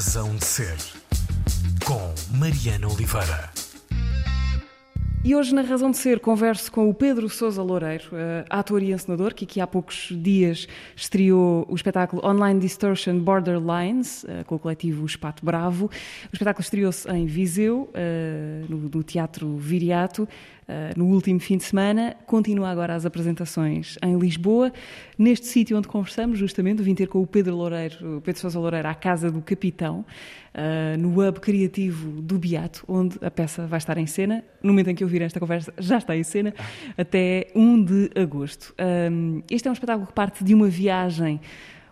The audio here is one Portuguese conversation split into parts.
Razão de Ser, com Mariana Oliveira. E hoje, na Razão de Ser, converso com o Pedro Sousa Loureiro, uh, ator e encenador, que aqui há poucos dias estreou o espetáculo Online Distortion Borderlines, uh, com o coletivo Espato Bravo. O espetáculo estreou-se em Viseu, uh, no, no, Teatro Viriato, no último fim de semana. Continua agora as apresentações em Lisboa, neste sítio onde conversamos, justamente, vim ter com o Pedro Loureiro, o Pedro Sousa Loureiro, à Casa do Capitão, no Hub Criativo do Beato, onde a peça vai estar em cena. No momento em que eu vir esta conversa, já está em cena, até 1 de agosto. Um, este é um espetáculo que parte de uma viagem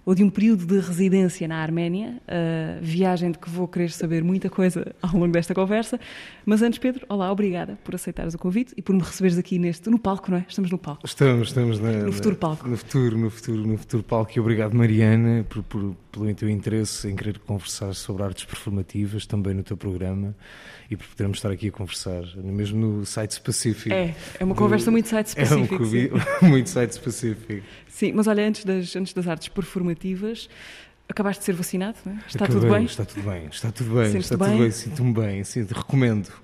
ou de um período de residência na Arménia, uh, viagem de que vou querer saber muita coisa ao longo desta conversa. Mas antes, Pedro, olá, obrigada por aceitares o convite e por me receberes aqui neste, no palco, não é? Estamos no palco. Estamos, estamos na, no futuro palco. No futuro, no futuro, no futuro palco. E obrigado, Mariana, por, por, pelo teu interesse em querer conversar sobre artes performativas também no teu programa e por podermos estar aqui a conversar, mesmo no site específico. É, é uma conversa muito site específica. É um muito site específico. Sim, mas olha, antes das, antes das artes performativas, acabaste de ser vacinado, não é? Está Acabei, tudo bem? Está tudo bem, está tudo bem, está bem? tudo bem, sinto-me bem, sinto, recomendo.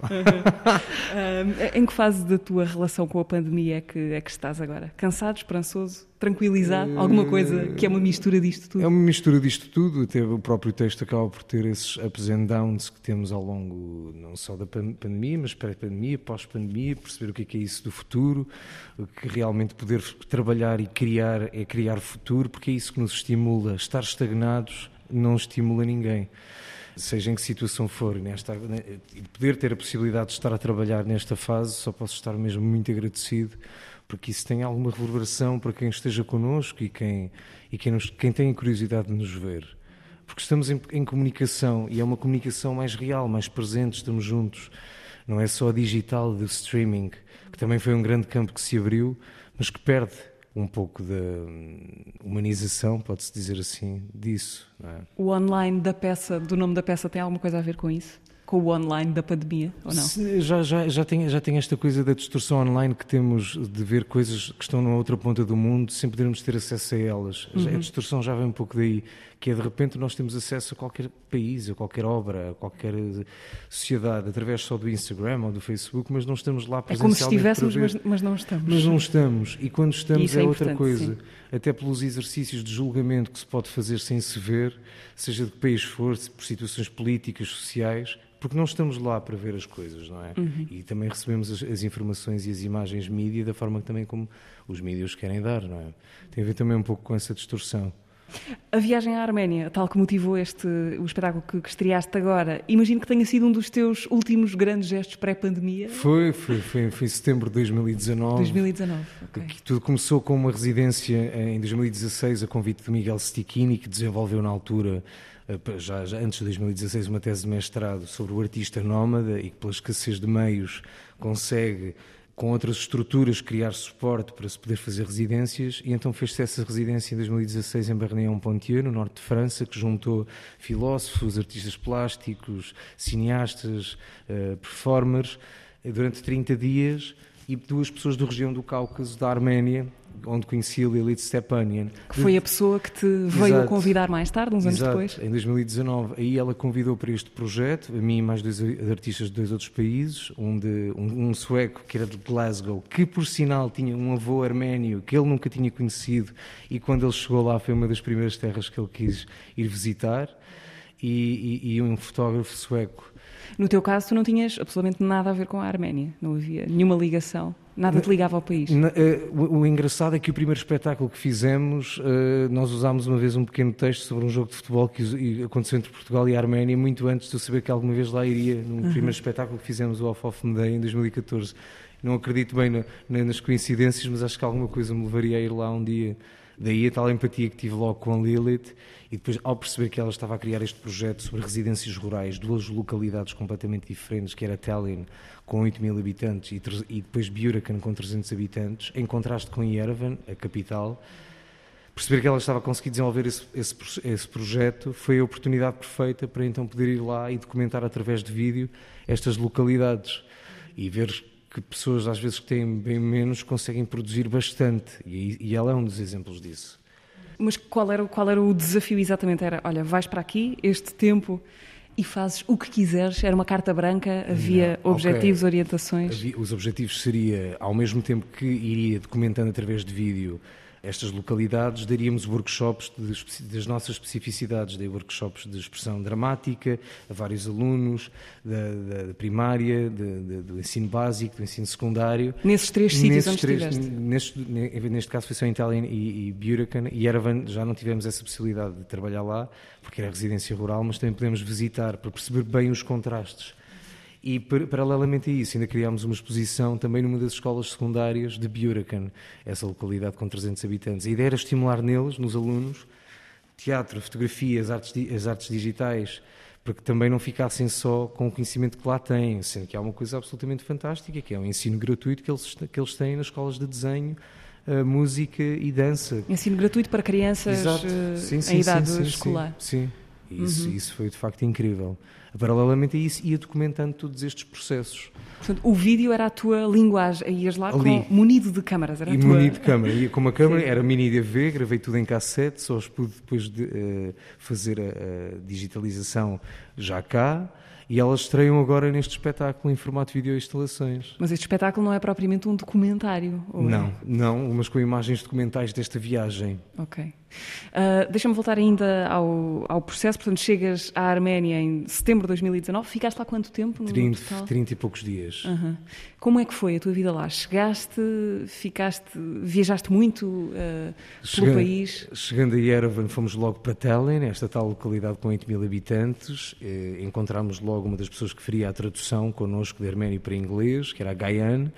Uhum. em que fase da tua relação com a pandemia é que, é que estás agora? Cansado, esperançoso? Tranquilizar? Alguma coisa que é uma mistura disto tudo? É uma mistura disto tudo, até o próprio texto acaba por ter esses ups and downs que temos ao longo não só da pandemia, mas pré-pandemia, pós-pandemia, perceber o que é, que é isso do futuro, que realmente poder trabalhar e criar é criar futuro, porque é isso que nos estimula. Estar estagnados não estimula ninguém seja em que situação for, nesta, poder ter a possibilidade de estar a trabalhar nesta fase, só posso estar mesmo muito agradecido porque isso tem alguma reverberação para quem esteja connosco e quem, e quem, nos, quem tem a curiosidade de nos ver. Porque estamos em, em, comunicação e é uma comunicação mais real, mais presente, estamos juntos. Não é só a digital do streaming, que também foi um grande campo que se abriu, mas que perde um pouco da hum, humanização, pode-se dizer assim, disso. É? O online da peça, do nome da peça, tem alguma coisa a ver com isso? Com o online da pandemia, ou não? Já, já, já, tem, já tem esta coisa da distorção online que temos de ver coisas que estão na outra ponta do mundo sem podermos ter acesso a elas. Uhum. A distorção já vem um pouco daí, que é de repente nós temos acesso a qualquer país, a qualquer obra, a qualquer sociedade, através só do Instagram ou do Facebook, mas não estamos lá presencialmente. É como se estivéssemos, mas, mas, não estamos. Mas não estamos. E quando estamos e é, é outra coisa. Sim. Até pelos exercícios de julgamento que se pode fazer sem se ver, seja de que país for, por situações políticas, sociais, porque não estamos lá para ver as coisas, não é? Uhum. E também recebemos as, as, informações e as imagens mídia da forma também como os mídias querem dar, não é? Tem a ver também um pouco com essa distorção. A viagem à Arménia, tal que motivou este, o espetáculo que, que estreaste agora, imagino que tenha sido um dos teus últimos grandes gestos pré-pandemia? Foi, foi, foi, foi em setembro de 2019. 2019, ok. Tudo começou com uma residência em 2016, a convite de Miguel Stichini, que desenvolveu na altura eh, já, já, antes de 2016 uma tese de mestrado sobre o artista nómada e que pela escassez de meios consegue com outras estruturas criar suporte para se poder fazer residências. E então fez-se essa residência em 2016 em Bernéon-Pontieu, no norte de França, que juntou filósofos, artistas plásticos, cineastas, uh, performers, durante 30 dias e duas pessoas da região do Cáucaso, da Arménia, onde conheci a Lilith Stepanian. Que foi a pessoa que te veio a convidar mais tarde, uns Exato. anos depois? em 2019. Aí ela convidou para este projeto, a mim e mais dois artistas de dois outros países, um, de, um, um sueco que era de Glasgow, que por sinal tinha um avô arménio que ele nunca tinha conhecido e quando ele chegou lá foi uma das primeiras terras que ele quis ir visitar, e, e, e um fotógrafo sueco no teu caso, tu não tinhas absolutamente nada a ver com a Arménia, não havia nenhuma ligação. Nada te ligava ao país? Na, uh, o, o, engraçado é que o primeiro espetáculo que fizemos, uh, nós usámos uma vez um pequeno texto sobre um jogo de futebol que aconteceu entre Portugal e a Arménia, muito antes de eu saber que alguma vez lá iria, no uhum. primeiro espetáculo que fizemos, o Off Off Medei, em 2014. Não acredito bem na, na, nas coincidências, mas acho que alguma coisa me levaria a ir lá um dia. Daí a tal empatia que tive logo com a Lilith e depois ao perceber que ela estava a criar este projeto sobre residências rurais, duas localidades completamente diferentes, que era Tallinn com 8 mil habitantes e, e depois Bjurakan com 300 habitantes, em contraste com Yerevan, a capital, perceber que ela estava a conseguir desenvolver esse, esse, esse, projeto foi a oportunidade perfeita para então poder ir lá e documentar através de vídeo estas localidades e ver que pessoas, às vezes, que têm bem menos, conseguem produzir bastante. E, e ela é um dos exemplos disso. Mas qual era, qual era o desafio exatamente? Era, olha, vais para aqui, este tempo, e fazes o que quiseres? Era uma carta branca? Havia Não, objetivos, ok. orientações? Havia- Os objetivos seria, ao mesmo tempo que iria documentando através de vídeo estas localidades, daríamos workshops de das nossas especificidades, dei workshops de expressão dramática a vários alunos da, da- primária, de- de- do ensino básico, do ensino secundário. Nesses três sítios onde três- estiveste? neste, ne- neste caso foi só em Tallinn e, e e Yerevan já não tivemos essa possibilidade de trabalhar lá porque era residência rural, mas também podemos visitar para perceber bem os contrastes. E par- paralelamente a isso, ainda criámos uma exposição também numa das escolas secundárias de Burican, essa localidade com 300 habitantes. A ideia era estimular neles, nos alunos, teatro, fotografia, as artes, as artes digitais, para que também não ficassem só com o conhecimento que lá têm, sendo que há uma coisa absolutamente fantástica, que é o ensino gratuito que eles, que eles têm nas escolas de desenho, eh, música e dança. Ensino gratuito para crianças Exato. eh, Sim, em sim, idade sim, sim, escolar. Sim, sim. Isso, isso foi de facto incrível. Paralelamente a isso, ia documentando todos estes processos. Portanto, o vídeo era a tua linguagem. Ias lá Ali. com, munido de câmaras. Era a E tua... munido de câmara. Ia com uma câmara, Sim. era mini DV, gravei tudo em cassete, só os pude depois de, eh, fazer a, a digitalização já cá. E elas estreiam agora neste espetáculo em formato de videoinstalações. Mas este espetáculo não é propriamente um documentário. ou é? Não, não, mas com imagens documentais desta viagem. Ok. Ah, Deixa-me voltar ainda ao, ao processo. Portanto, chegas à Arménia em setembro de 2019. Ficaste lá quanto tempo? No 30, total? 30 e poucos dias. Aham. Como é que foi a tua vida lá? Chegaste, ficaste, viajaste muito pelo Chegando- país? Chegando a Yerevan, fomos logo para Tallinn, esta tal localidade com 8 mil habitantes. Eh, encontramos logo uma das pessoas que faria a tradução connosco de arménio para inglês, que era a Gaiane,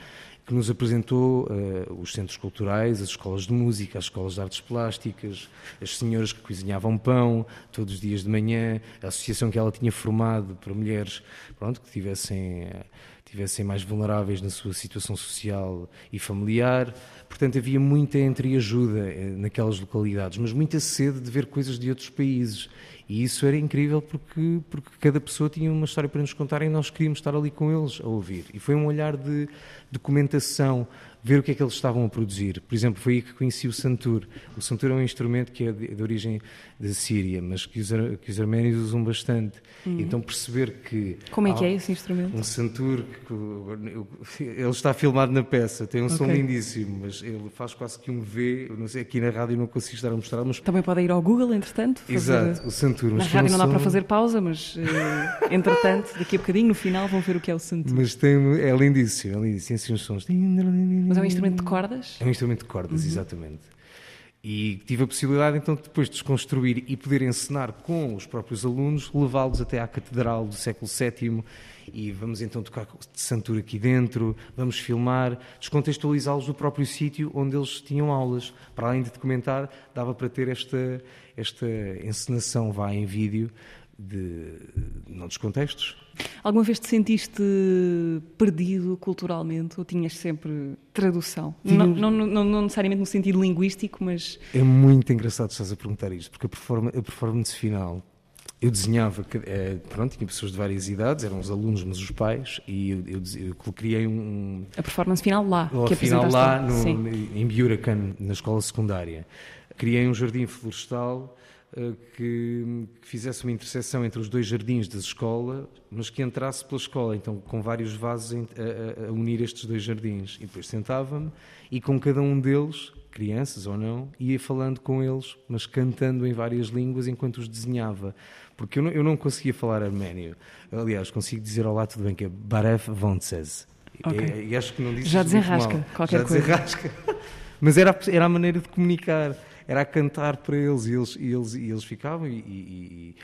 que nos apresentou eh, os centros culturais, as escolas de música, as escolas de artes plásticas, as senhoras que cozinhavam pão todos os dias de manhã, a associação que ela tinha formado para mulheres pronto, que tivessem, eh, tivessem mais vulneráveis na sua situação social e familiar. Portanto, havia muita entreajuda eh, naquelas localidades, mas muita sede de ver coisas de outros países. E isso era incrível porque, porque cada pessoa tinha uma história para nos contar e nós queríamos estar ali com eles a ouvir. E foi um olhar de documentação, ver o que é que eles estavam a produzir. Por exemplo, foi aí que conheci o santur. O santur é um instrumento que é de, de origem da Síria, mas que os, que os arménios usam bastante. Então perceber que... Como é que é esse instrumento? Um santur, que, ele está filmado na peça, tem um som Ok. lindíssimo, mas ele faz quase que um V, não sei, aqui na rádio não consigo estar a mostrar, mas... Também pode ir ao Google, entretanto. fazer- Exato, o santur. Na rádio não dá para som- fazer pausa, mas eh, entretanto, daqui a bocadinho, no final, vão ver o que é o santo. Mas tem, é lindíssimo, é lindíssimo, assim uns sons... Mas é um instrumento de cordas? É um instrumento de cordas, exatamente. E tive a possibilidade então de depois desconstruir e poder encenar com os próprios alunos, levá-los até à Catedral do século VII e vamos então tocar de santura aqui dentro, vamos filmar, descontextualizá-los do próprio sítio onde eles tinham aulas. Para além de documentar, dava para ter esta, esta encenação vá em vídeo de não dos contextos. Alguma vez te sentiste perdido culturalmente ou tinhas sempre tradução? Não, não, não- não necessariamente no sentido linguístico, mas É muito engraçado estás a perguntar isto, porque a, performa- a performance final, eu desenhava, eh, pronto, tinha pessoas de várias idades, eram os alunos, mas os pais, e eu, eu, eu criei um, a performance final lá, que final lá no, em Burican, na escola secundária. Criei um jardim florestal que, que fizesse uma interseção entre os dois jardins da escola, mas que entrasse pela escola, então com vários vasos a, a- unir estes dois jardins. E depois sentava-me e com cada um deles, crianças ou não, ia falando com eles, mas cantando em várias línguas enquanto os desenhava. Porque eu não, eu não conseguia falar arménio. Aliás, consigo dizer olá, tudo bem, que é Baref Vontzes. Ok. E, acho que não disse Já desenrasca qualquer Já coisa. desenrasca. Mas era, era a maneira de comunicar, era a cantar para eles e eles, e eles, e eles ficavam e,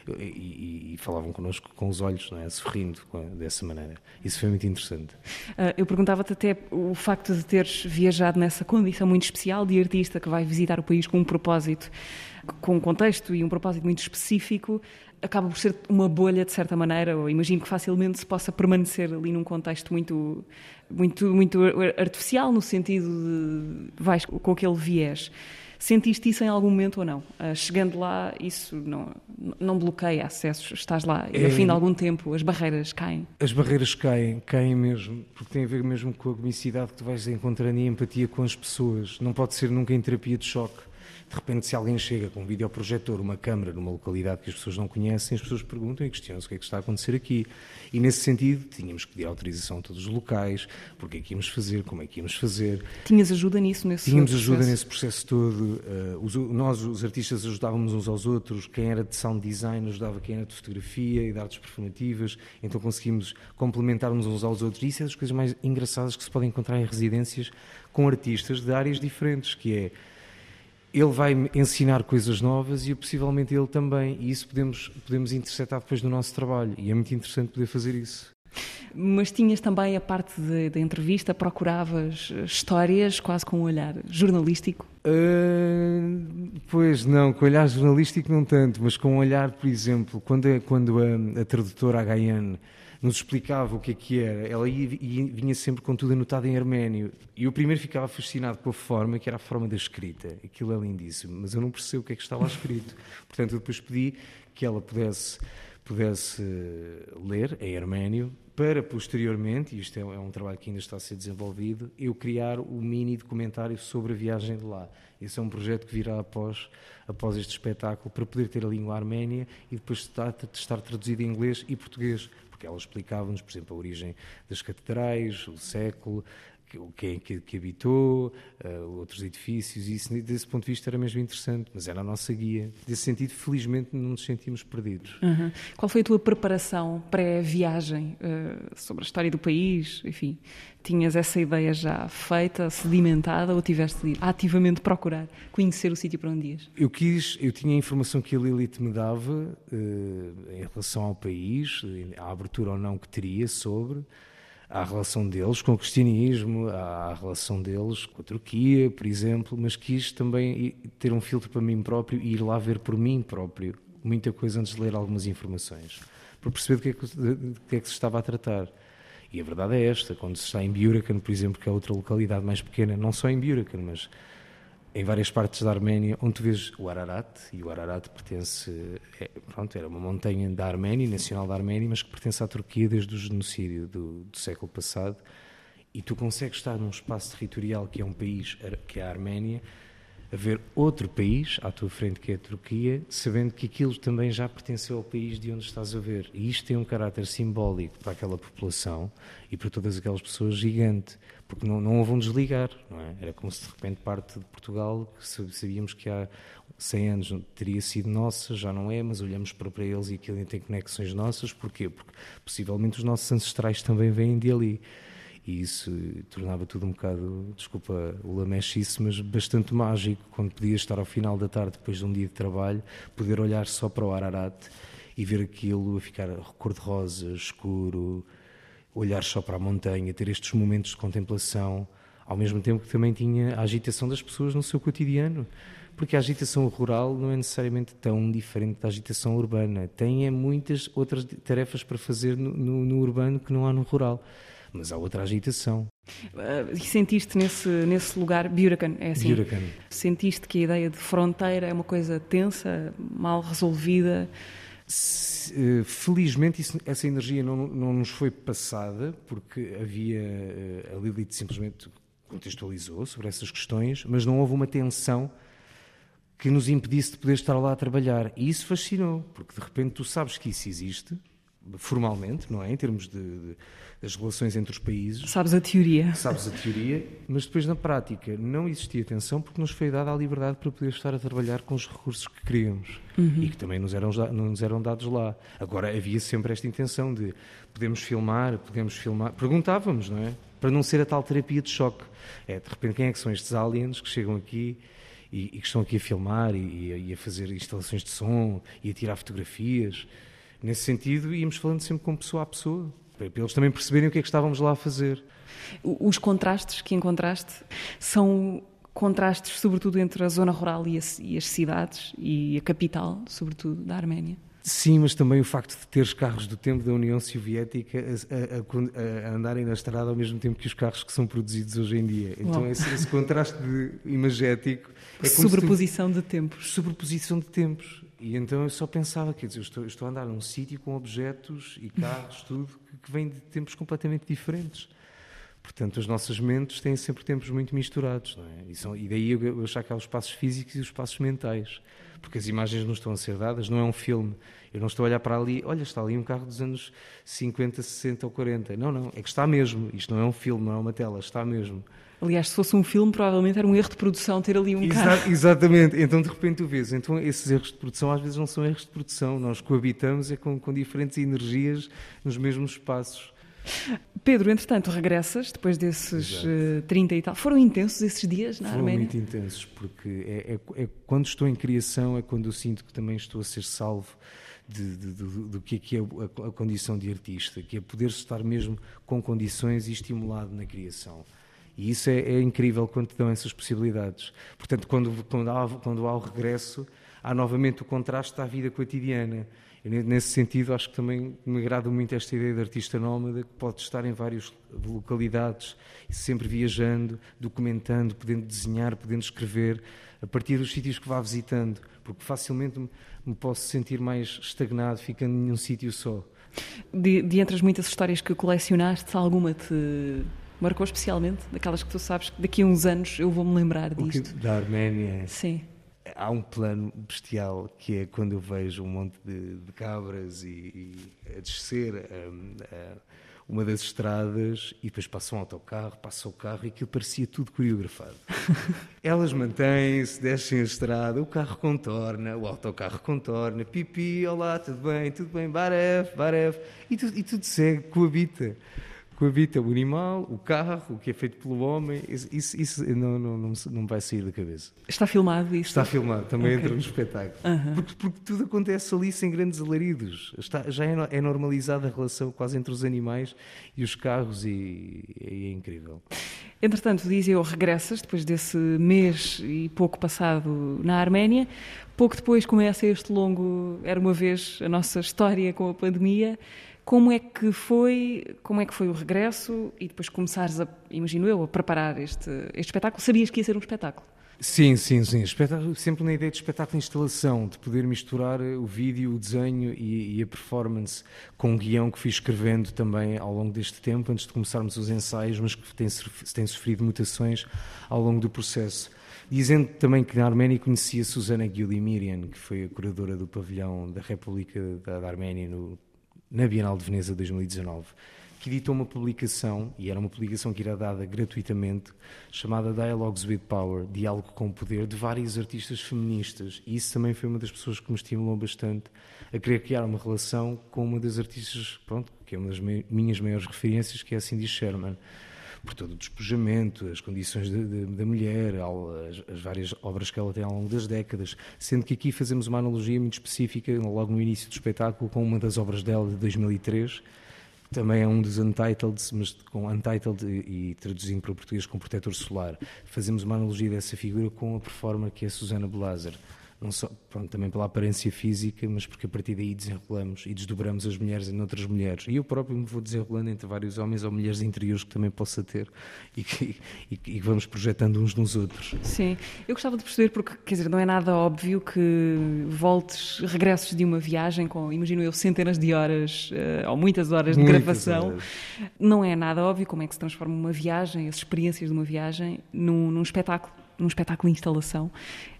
e- falavam connosco com os olhos, não é? sorrindo dessa maneira. Isso foi muito interessante. Ah, eu perguntava-te até o facto de teres viajado nessa condição muito especial de artista que vai visitar o país com um propósito, com um contexto e um propósito muito específico, acaba por ser uma bolha de certa maneira, ou imagino que facilmente se possa permanecer ali num contexto muito, muito, muito artificial, no sentido de vais com aquele viés. Sentiste isso em algum momento ou não? Ah, chegando lá, isso não, não bloqueia acessos, estás lá e É- ao fim de algum tempo as barreiras caem. As barreiras caem, caem mesmo, porque tem a ver mesmo com a comicidade que tu vais encontrando e a empatia com as pessoas. Não pode ser nunca em terapia de choque. De repente, se alguém chega com um videoprojetor, uma câmara numa localidade que as pessoas não conhecem, as pessoas perguntam e questionam-se o que é que está a acontecer aqui. E nesse sentido, tínhamos que pedir autorização a todos os locais, porque é que íamos fazer, como é que íamos fazer. Tinhas ajuda nisso, nesse Tínhamos processo? ajuda nesse processo todo. Uh, os, nós, os artistas, ajudávamos uns aos outros. Quem era de sound design ajudava quem era de fotografia e de artes performativas. Então conseguimos complementar-nos uns aos outros. E isso é das coisas mais engraçadas que se podem encontrar em residências com artistas de áreas diferentes, que é ele vai ensinar coisas novas e possivelmente ele também. E isso podemos, podemos interceptar depois no nosso trabalho. E é muito interessante poder fazer isso. Mas tinhas também a parte da entrevista, procuravas histórias quase com um olhar jornalístico? Uh, pois não, com olhar jornalístico não tanto, mas com um olhar, por exemplo, quando a, quando a, a tradutora Agaiane nos explicava o que é que era, ela ia, ia, vinha sempre com tudo anotado em arménio. E eu primeiro ficava fascinado com a forma, que era a forma da escrita. Aquilo é lindíssimo, mas eu não percebo o que é que está lá escrito. Portanto, eu depois pedi que ela pudesse, pudesse ler em arménio para posteriormente, e isto é, é um trabalho que ainda está a ser desenvolvido, eu criar o mini documentário sobre a viagem de lá. Esse é um projeto que virá após, após este espetáculo para poder ter a língua arménia e depois estar, estar traduzido em inglês e português, porque ela explicava-nos, por exemplo, a origem das catedrais, o século, quem que, que habitou, uh, outros edifícios, e isso, desse ponto de vista, era mesmo interessante, mas era a nossa guia. Nesse sentido, felizmente, não nos sentimos perdidos. Uhum. Qual foi a tua preparação pré-viagem uh, sobre a história do país? Enfim, tinhas essa ideia já feita, sedimentada, ou tiveste de ativamente procurar conhecer o sítio para onde ias? Eu quis, eu tinha a informação que a Lilith me dava uh, em relação ao país, a abertura ou não que teria sobre à relação deles com o cristianismo, à relação deles com a Turquia, por exemplo, mas quis também ter um filtro para mim próprio e ir lá ver por mim próprio muita coisa antes de ler algumas informações, para perceber do que é que, que, é que se estava a tratar. E a verdade é esta, quando se está em Burican, por exemplo, que é outra localidade mais pequena, não só em Burican, mas em várias partes da Arménia, onde tu vês o Ararat, e o Ararat pertence, é, pronto, era uma montanha da Arménia, nacional da Arménia, mas que pertence à Turquia desde o genocídio do, do, século passado, e tu consegues estar num espaço territorial que é um país, que é a Arménia, a ver outro país à tua frente, que é a Turquia, sabendo que aquilo também já pertenceu ao país de onde estás a ver. E isto tem um caráter simbólico para aquela população e para todas aquelas pessoas gigante, porque não, não houve um desligar, não é? Era como se de repente parte de Portugal, que sabíamos que há 100 anos teria sido nossa, já não é, mas olhamos para, para eles e aquilo tem conexões nossas, porquê? Porque possivelmente os nossos ancestrais também vêm de ali e isso tornava tudo um bocado, desculpa o lamechice, mas bastante mágico, quando podia estar ao final da tarde, depois de um dia de trabalho, poder olhar só para o Ararat e ver aquilo a ficar cor-de-rosa, escuro, olhar só para a montanha, ter estes momentos de contemplação, ao mesmo tempo que também tinha a agitação das pessoas no seu cotidiano. Porque a agitação rural não é necessariamente tão diferente da agitação urbana. Tem é, muitas outras tarefas para fazer no, no, no urbano que não há no rural mas há outra agitação. Uh, e sentiste nesse, nesse lugar, Burican, é assim? Sentiste que a ideia de fronteira é uma coisa tensa, mal resolvida? Eh, felizmente isso, essa energia não, não nos foi passada, porque havia, eh, a Lilith simplesmente contextualizou sobre essas questões, mas não houve uma tensão que nos impedisse de poder estar lá a trabalhar. E isso fascinou, porque de repente tu sabes que isso existe, formalmente, não é? Em termos de, de das relações entre os países. Sabes a teoria. Sabes a teoria, mas depois na prática não existia tensão porque nos foi dada a liberdade para poder estar a trabalhar com os recursos que queríamos uhum. e que também nos eram, não nos eram dados lá. Agora havia sempre esta intenção de podemos filmar, podemos filmar. Perguntávamos, não é? Para não ser a tal terapia de choque. É, de repente, quem é que são estes aliens que chegam aqui e, e que estão aqui a filmar e, e a fazer instalações de som e a tirar fotografias? Nesse sentido, íamos falando sempre com pessoa a pessoa para eles também perceberem o que é que estávamos lá a fazer. Os contrastes que encontraste são contrastes, sobretudo, entre a zona rural e, e as cidades e a capital, sobretudo, da Arménia? Sim, mas também o facto de teres carros do tempo da União Soviética a, a, a, andarem na estrada ao mesmo tempo que os carros que são produzidos hoje em dia. Então, esse, esse, contraste de, imagético. É sobreposição tu... de tempos. Sobreposição de tempos. E então eu só pensava, quer dizer, eu estou, eu estou a andar num sítio com objetos e carros, tudo, que, que vem de tempos completamente diferentes. Portanto, as nossas mentes têm sempre tempos muito misturados, não é? E, são, e daí eu achar que há os espaços físicos e os espaços mentais, porque as imagens não estão a ser dadas, não é um filme. Eu não estou a olhar para ali, olha, está ali um carro dos anos 50, 60 ou 40. Não, não, é que está mesmo. Isto não é um filme, não é uma tela, está mesmo. Aliás, se fosse um filme, provavelmente era um erro de produção ter ali um Exa carro. Exatamente. Então, de repente, tu vês. Então, esses erros de produção às vezes não são erros de produção. Nós coabitamos é com, com diferentes energias nos mesmos espaços. Pedro, entretanto, regressas depois desses uh, 30 e tal. Foram intensos esses dias na Foram Arménia? muito intensos, porque é, é, é, quando estou em criação é quando eu sinto que também estou a ser salvo de, de, de, do que é, que é a, a, condição de artista, que é poder estar mesmo com condições e estimulado na criação. E isso é, é incrível quando te dão essas possibilidades. Portanto, quando, quando, há, quando há o regresso, há novamente o contraste à vida cotidiana. E nesse sentido, acho que também me agrada muito esta ideia de artista nómada, que pode estar em várias localidades, sempre viajando, documentando, podendo desenhar, podendo escrever, a partir dos sítios que vá visitando, porque facilmente me posso sentir mais estagnado, ficando em um sítio só. De, de entre as muitas histórias que colecionaste, alguma te marcou especialmente? Daquelas que tu sabes que daqui a uns anos eu vou me lembrar disto? da Arménia. Sim. Há um plano bestial que é quando eu vejo um monte de, de cabras e, e, a descer um, uh, uma das estradas e depois passa um autocarro, passa o carro e aquilo parecia tudo coreografado. Elas mantêm-se, descem a estrada, o carro contorna, o autocarro contorna, pipi, olá, tudo bem, tudo bem, baref, baref, e, tu, e tudo segue, coabita coabita o animal, o carro, o que é feito pelo homem, isso, isso não, não, não, não vai sair da cabeça. Está filmado isso? Está filmado, também okay. entra no espetáculo. Uhum. Porque, porque, tudo acontece ali sem grandes alaridos. Está, já é, é, normalizada a relação quase entre os animais e os carros e, e é incrível. Entretanto, diz eu, regressas depois desse mês e pouco passado na Arménia. Pouco depois começa este longo, era uma vez a nossa história com a pandemia. Como é que foi, como é que foi o regresso e depois começares a, imagino eu, a preparar este, este espetáculo? Sabias que ia ser um espetáculo? Sim, sim, sim. Espetáculo, sempre na ideia de espetáculo de instalação, de poder misturar o vídeo, o desenho e, e, a performance com um guião que fui escrevendo também ao longo deste tempo, antes de começarmos os ensaios, mas que tem, tem sofrido mutações ao longo do processo. Dizendo também que na Arménia conhecia Susana Guilimirian, que foi a curadora do pavilhão da República da, da Arménia no na Bienal de Veneza 2019, que editou uma publicação, e era uma publicação que era dada gratuitamente, chamada Dialogues with Power, Diálogo com o Poder, de várias artistas feministas. E isso também foi uma das pessoas que me estimulou bastante a querer criar uma relação com uma das artistas, pronto, que é uma das minhas maiores referências, que é a Cindy Sherman por todo o despojamento, as condições de, de, da mulher, as, as, várias obras que ela tem ao longo das décadas, sendo que aqui fazemos uma analogia muito específica, logo no início do espetáculo, com uma das obras dela de 2003, também é um dos Untitled, mas com Untitled e, e traduzindo para o português com Protetor Solar. Fazemos uma analogia dessa figura com a performer que é Susana Blaser não só pronto, também pela aparência física, mas porque a partir daí desenrolamos e desdobramos as mulheres em outras mulheres. E eu próprio me vou desenrolando entre vários homens ou mulheres interiores que também possa ter e que e, e vamos projetando uns nos outros. Sim, eu gostava de perceber, porque quer dizer, não é nada óbvio que voltes, regressos de uma viagem com, imagino eu, centenas de horas uh, ou muitas horas de muitas gravação. Horas. Não é nada óbvio como é que se transforma uma viagem, as experiências de uma viagem, num, num espetáculo num espetáculo de instalação,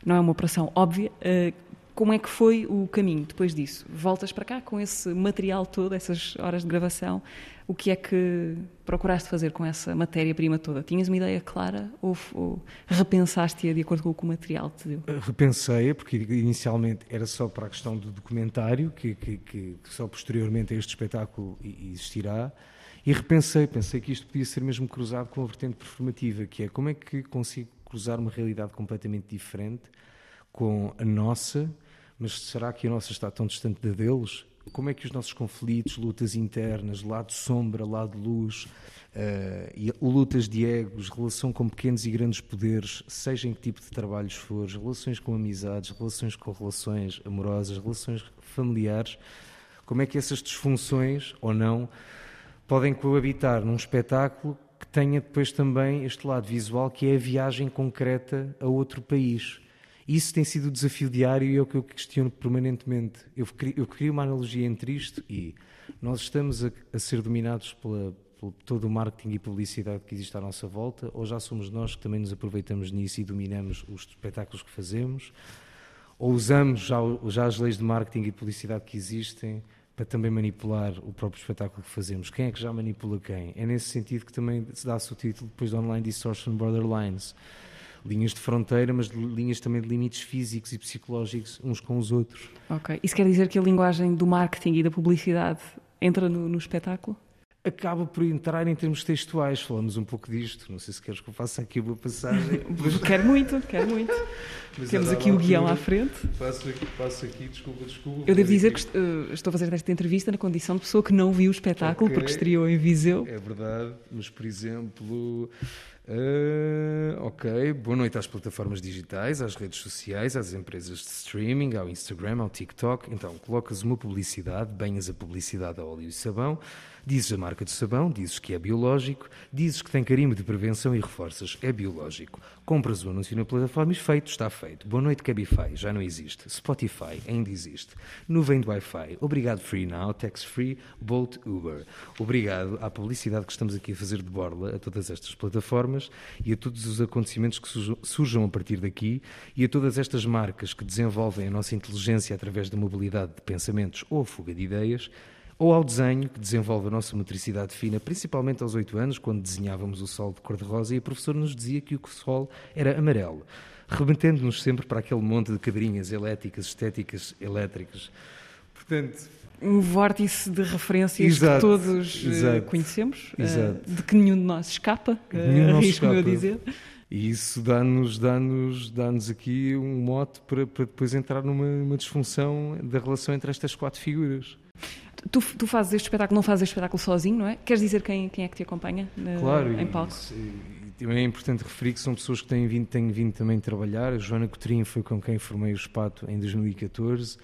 não é uma operação óbvia. Uh, como é que foi o caminho depois disso? Voltas para cá com esse material todo, essas horas de gravação. O que é que procuraste fazer com essa matéria-prima toda? Tinhas uma ideia clara ou, ou repensaste-a de acordo com o que o material te deu? Eh, repensei, porque inicialmente era só para a questão do documentário, que, que, que só posteriormente a este espetáculo existirá. E repensei, pensei que isto podia ser mesmo cruzado com a vertente performativa, que é como é que consigo cruzar uma realidade completamente diferente com a nossa, mas será que a nossa está tão distante da deles? Como é que os nossos conflitos, lutas internas, lado sombra, lado luz, uh, lutas de egos, relação com pequenos e grandes poderes, seja em que tipo de trabalhos for, relações com amizades, relações com relações amorosas, relações familiares, como é que essas disfunções ou não podem coabitar num espetáculo tenha depois também este lado visual que é a viagem concreta a outro país. Isso tem sido o desafio diário e é o que eu questiono permanentemente. Eu crio, eu uma analogia entre isto e nós estamos a, a ser dominados pela, por todo o marketing e publicidade que existe à nossa volta, ou já somos nós que também nos aproveitamos nisso e dominamos os espetáculos que fazemos, ou usamos já, já as leis de marketing e de publicidade que existem para também manipular o próprio espetáculo que fazemos. Quem é que já manipula quem? É nesse sentido que também se dá-se o título depois de Online Distortion Borderlines. Linhas de fronteira, mas linhas também de limites físicos e psicológicos uns com os outros. Ok. Isso quer dizer que a linguagem do marketing e da publicidade entra no, no espetáculo? Acaba por entrar em termos textuais. Falamos um pouco disto. Não sei se queres que eu faça aqui uma passagem. quero muito, quero muito. Mas Temos aqui o guião à frente. Passo aqui, passo aqui, desculpa, desculpa. Eu devo dizer que uh, estou a fazer esta entrevista na condição de pessoa que não viu o espetáculo okay. porque estreou em Viseu. É verdade, mas por exemplo. Uh, ok, boa noite às plataformas digitais, às redes sociais, às empresas de streaming, ao Instagram, ao TikTok. Então, colocas uma publicidade, banhas a publicidade a óleo e sabão, Dizes a marca de sabão, dizes que é biológico, dizes que tem carimbo de prevenção e reforças, é biológico. Compras o anúncio na plataforma e feito, está feito. Boa noite Cabify, já não existe. Spotify, ainda existe. Nuvem do Wi-Fi, obrigado Free Now, Tax Free, Bolt Uber. Obrigado à publicidade que estamos aqui a fazer de borla a todas estas plataformas e a todos os acontecimentos que surjam a partir daqui e a todas estas marcas que desenvolvem a nossa inteligência através da mobilidade de pensamentos ou fuga de ideias ou ao desenho, que desenvolve a nossa motricidade fina, principalmente aos 8 anos, quando desenhávamos o sol de cor-de-rosa e a professora nos dizia que o sol era amarelo, remetendo-nos sempre para aquele monte de cadeirinhas elétricas, estéticas, elétricas. Portanto, um vórtice de referências exato, que todos eh, exato, conhecemos, eh, exato. De que nenhum de nós escapa, uh, arrisco-me a dizer. E isso dá-nos dá -nos, dá -nos aqui um mote para, para depois entrar numa disfunção da relação entre estas quatro figuras. Tu, tu, fazes este espetáculo, não fazes este espetáculo sozinho, não é? Queres dizer quem, quem é que te acompanha na, claro, em palco? Claro, é importante referir que são pessoas que têm vindo, têm vindo também trabalhar. A Joana Coutrinho foi com quem formei o Espato em 2014.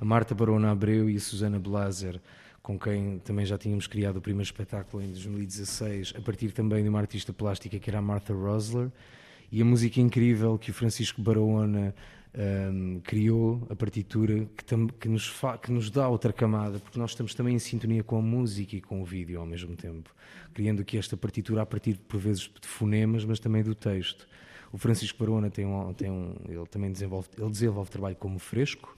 A Marta Barona Abreu e a Susana Blaser, com quem também já tínhamos criado o primeiro espetáculo em 2016, a partir também de uma artista plástica que era a Martha Rosler. E a música incrível que o Francisco Barona um, criou a partitura que, tam, que, nos que, nos dá outra camada, porque nós estamos também em sintonia com a música e com o vídeo ao mesmo tempo, criando aqui esta partitura a partir, por vezes, de fonemas, mas também do texto. O Francisco Barona tem um, tem um ele também desenvolve, ele desenvolve trabalho como fresco,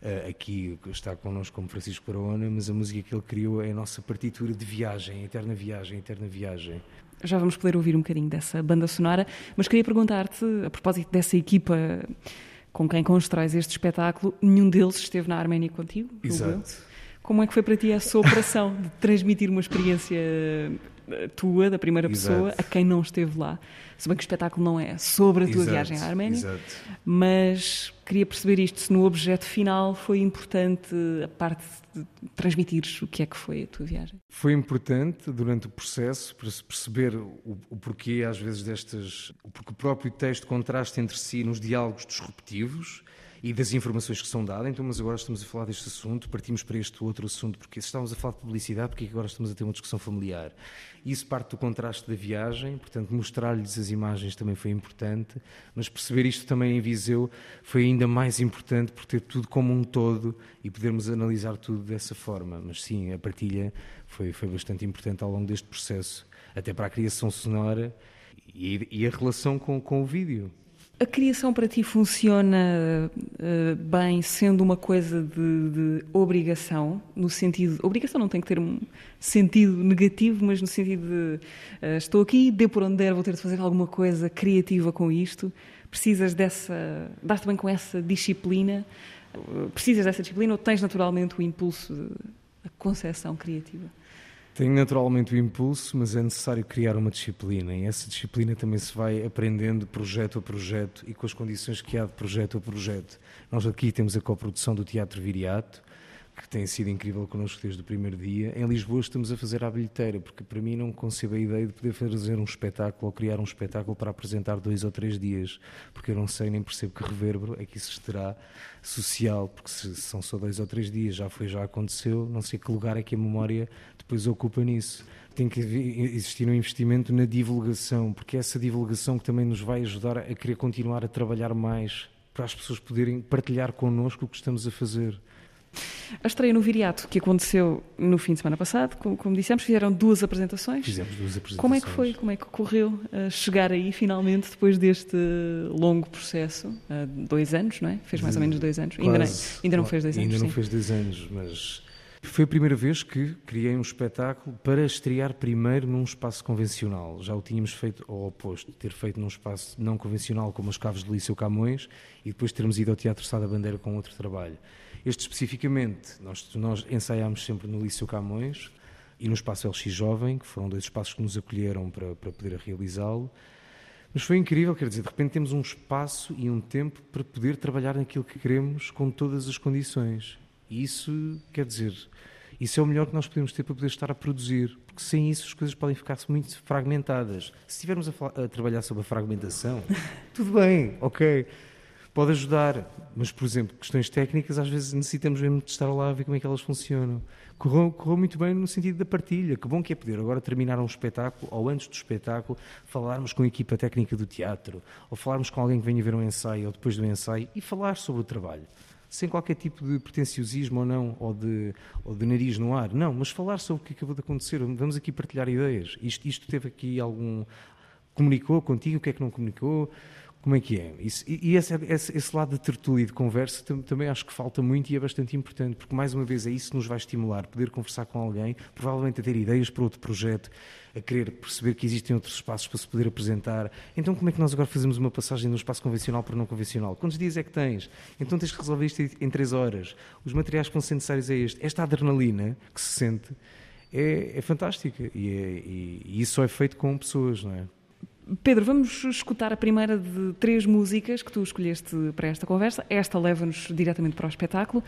uh, aqui está connosco como Francisco Barona, mas a música que ele criou é a nossa partitura de viagem, eterna viagem, eterna viagem. Já vamos poder ouvir um bocadinho dessa banda sonora, mas queria perguntar-te, a propósito dessa equipa com quem constróis este espetáculo, nenhum deles esteve na Arménia contigo? Exato. Como é que foi para ti essa operação de transmitir uma experiência eh, tua, da primeira pessoa, Exato. a quem não esteve lá? Se bem que o espetáculo não é sobre a tua Exato. viagem à Arménia, Exato. mas queria perceber isto, se no objeto final foi importante a parte de transmitires o que é que foi a tua viagem. Foi importante durante o processo para se perceber o, o porquê às vezes destas, porque o próprio texto contrasta entre si nos diálogos disruptivos e das informações que são dadas. Então, mas agora estamos a falar deste assunto, partimos para este outro assunto, porque se estávamos a falar de publicidade, porque agora estamos a ter uma discussão familiar? Isso parte do contraste da viagem, portanto, mostrar-lhes as imagens também foi importante, mas perceber isto também em Viseu foi ainda mais importante por ter tudo como um todo e podermos analisar tudo dessa forma. Mas sim, a partilha foi, foi bastante importante ao longo deste processo, até para a criação sonora e, e a relação com, com o vídeo. A criação para ti funciona uh, bem sendo uma coisa de, de, obrigação, no sentido. Obrigação não tem que ter um sentido negativo, mas no sentido de uh, estou aqui, dê por onde der, vou ter de fazer alguma coisa criativa com isto. Precisas dessa. dás-te bem com essa disciplina? Uh, precisas dessa disciplina ou tens naturalmente o impulso da concepção criativa? Tenho naturalmente o impulso, mas é necessário criar uma disciplina e essa disciplina também se vai aprendendo projeto a projeto e com as condições que há de projeto a projeto. Nós aqui temos a coprodução do Teatro Viriato, que tem sido incrível connosco desde o primeiro dia. Em Lisboa estamos a fazer a bilheteira, porque para mim não concebo a ideia de poder fazer um espetáculo ou criar um espetáculo para apresentar dois ou três dias, porque eu não sei nem percebo que revérbero é que isso terá social, porque se são só dois ou três dias, já foi, já aconteceu, não sei que lugar é que a memória depois ocupa nisso. Tem que existir um investimento na divulgação, porque é essa divulgação que também nos vai ajudar a querer continuar a trabalhar mais, para as pessoas poderem partilhar connosco o que estamos a fazer A estreia no Viriato, que aconteceu no fim de semana passado, como, como dissemos, fizeram duas apresentações. Fizemos duas apresentações. Como é que foi? Como é que correu uh, chegar aí finalmente depois deste longo processo? Uh, dois anos, não é? Fez mais ou menos dois anos. Quase, ainda, não, ainda não fez dois anos. Ainda não sim. fez dois anos, mas foi a primeira vez que criei um espetáculo para estrear primeiro num espaço convencional. Já o tínhamos feito ao oposto, ter feito num espaço não convencional como as Caves de Liceu Camões e depois termos ido ao Teatro Sá da Bandeira com outro trabalho. Este especificamente, nós, nós ensaiámos sempre no Liceu Camões e no Espaço LX Jovem, que foram dois espaços que nos acolheram para, para poder realizá-lo. Mas foi incrível, quer dizer, de repente temos um espaço e um tempo para poder trabalhar naquilo que queremos com todas as condições. E isso, quer dizer, isso é o melhor que nós podemos ter para poder estar a produzir, porque sem isso as coisas podem ficar muito fragmentadas. Se estivermos a, a trabalhar sobre a fragmentação, tudo bem, ok, pode ajudar, mas, por exemplo, questões técnicas, às vezes necessitamos mesmo de estar lá a ver como é que elas funcionam. Correu, correu, muito bem no sentido da partilha. Que bom que é poder agora terminar um espetáculo, ou antes do espetáculo, falarmos com a equipa técnica do teatro, ou falarmos com alguém que venha ver um ensaio, ou depois do ensaio, e falar sobre o trabalho sem qualquer tipo de pretenciosismo ou não, ou de, ou de nariz no ar. Não, mas falar sobre o que acabou de acontecer. Vamos aqui partilhar ideias. Isto, isto teve aqui algum. Comunicou contigo? O que é que não comunicou? Como é que é? Isso, e esse, esse, esse, lado de tertúlia e de conversa também acho que falta muito e é bastante importante, porque mais uma vez é isso que nos vai estimular, poder conversar com alguém, provavelmente a ter ideias para outro projeto, a querer perceber que existem outros espaços para se poder apresentar. Então como é que nós agora fazemos uma passagem de um espaço convencional para não convencional? Quantos dias é que tens? Então tens que resolver isto em três horas. Os materiais que vão ser necessários é este. Esta adrenalina que se sente é, é fantástica e, é, e, e isso só é feito com pessoas, não é? Pedro, vamos escutar a primeira de três músicas que tu escolheste para esta conversa. Esta leva-nos diretamente para o espetáculo.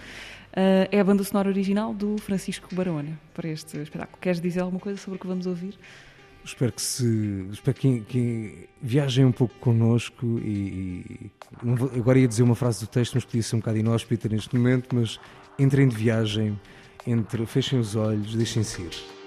Uh, é a banda sonora original do Francisco Barona para este espetáculo. Queres dizer alguma coisa sobre o que vamos ouvir? Espero que se espero que, que viajem um pouco connosco e, e agora ia dizer uma frase do texto, mas podia ser um bocado inóspita neste momento, mas entrem de viagem, entre, fechem os olhos, deixem-se ir.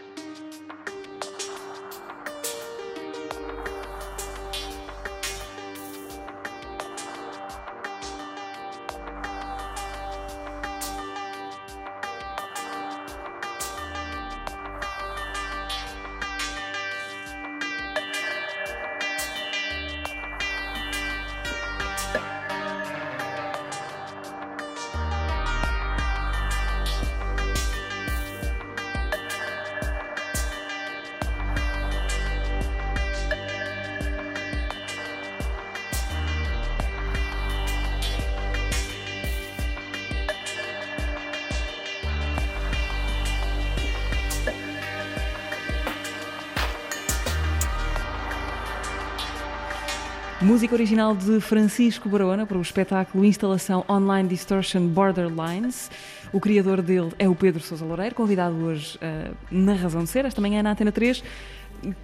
Música original de Francisco Barona para o espetáculo Instalação Online Distortion Borderlines. O criador dele é o Pedro Sousa Loureiro, convidado hoje uh, na Razão de Ser, esta manhã na Antena 3.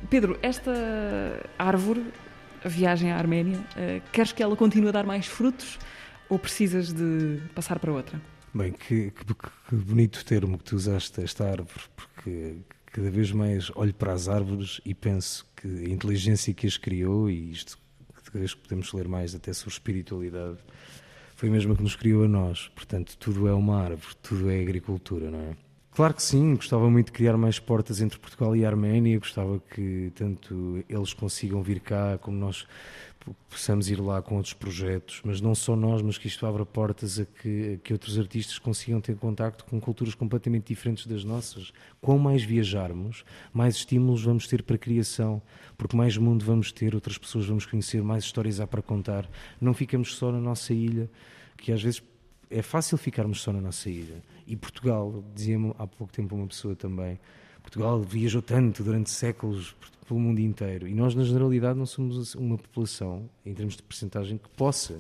Pedro, esta árvore, a viagem à Arménia, uh, queres que ela continue a dar mais frutos ou precisas de passar para outra? Bem, que, que, que bonito termo que tu usaste, esta árvore, porque cada vez mais olho para as árvores e penso que a inteligência que as criou e isto vez que podemos ler mais até sobre espiritualidade, foi mesmo que nos criou a nós. Portanto, tudo é uma árvore, tudo é agricultura, não é? Claro que sim, gostava muito de criar mais portas entre Portugal e a Arménia, gostava que tanto eles consigam vir cá como nós possamos ir lá com outros projetos, mas não só nós, mas que isto abra portas a que, a que outros artistas consigam ter contacto com culturas completamente diferentes das nossas. Quanto mais viajarmos, mais estímulos vamos ter para a criação, porque mais mundo vamos ter, outras pessoas vamos conhecer, mais histórias há para contar. Não ficamos só na nossa ilha, que às vezes é fácil ficarmos só na nossa ilha. E Portugal, dizia-me há pouco tempo uma pessoa também, Portugal viajou tanto durante séculos pelo mundo inteiro e nós, na generalidade, não somos uma população, em termos de percentagem, que possa,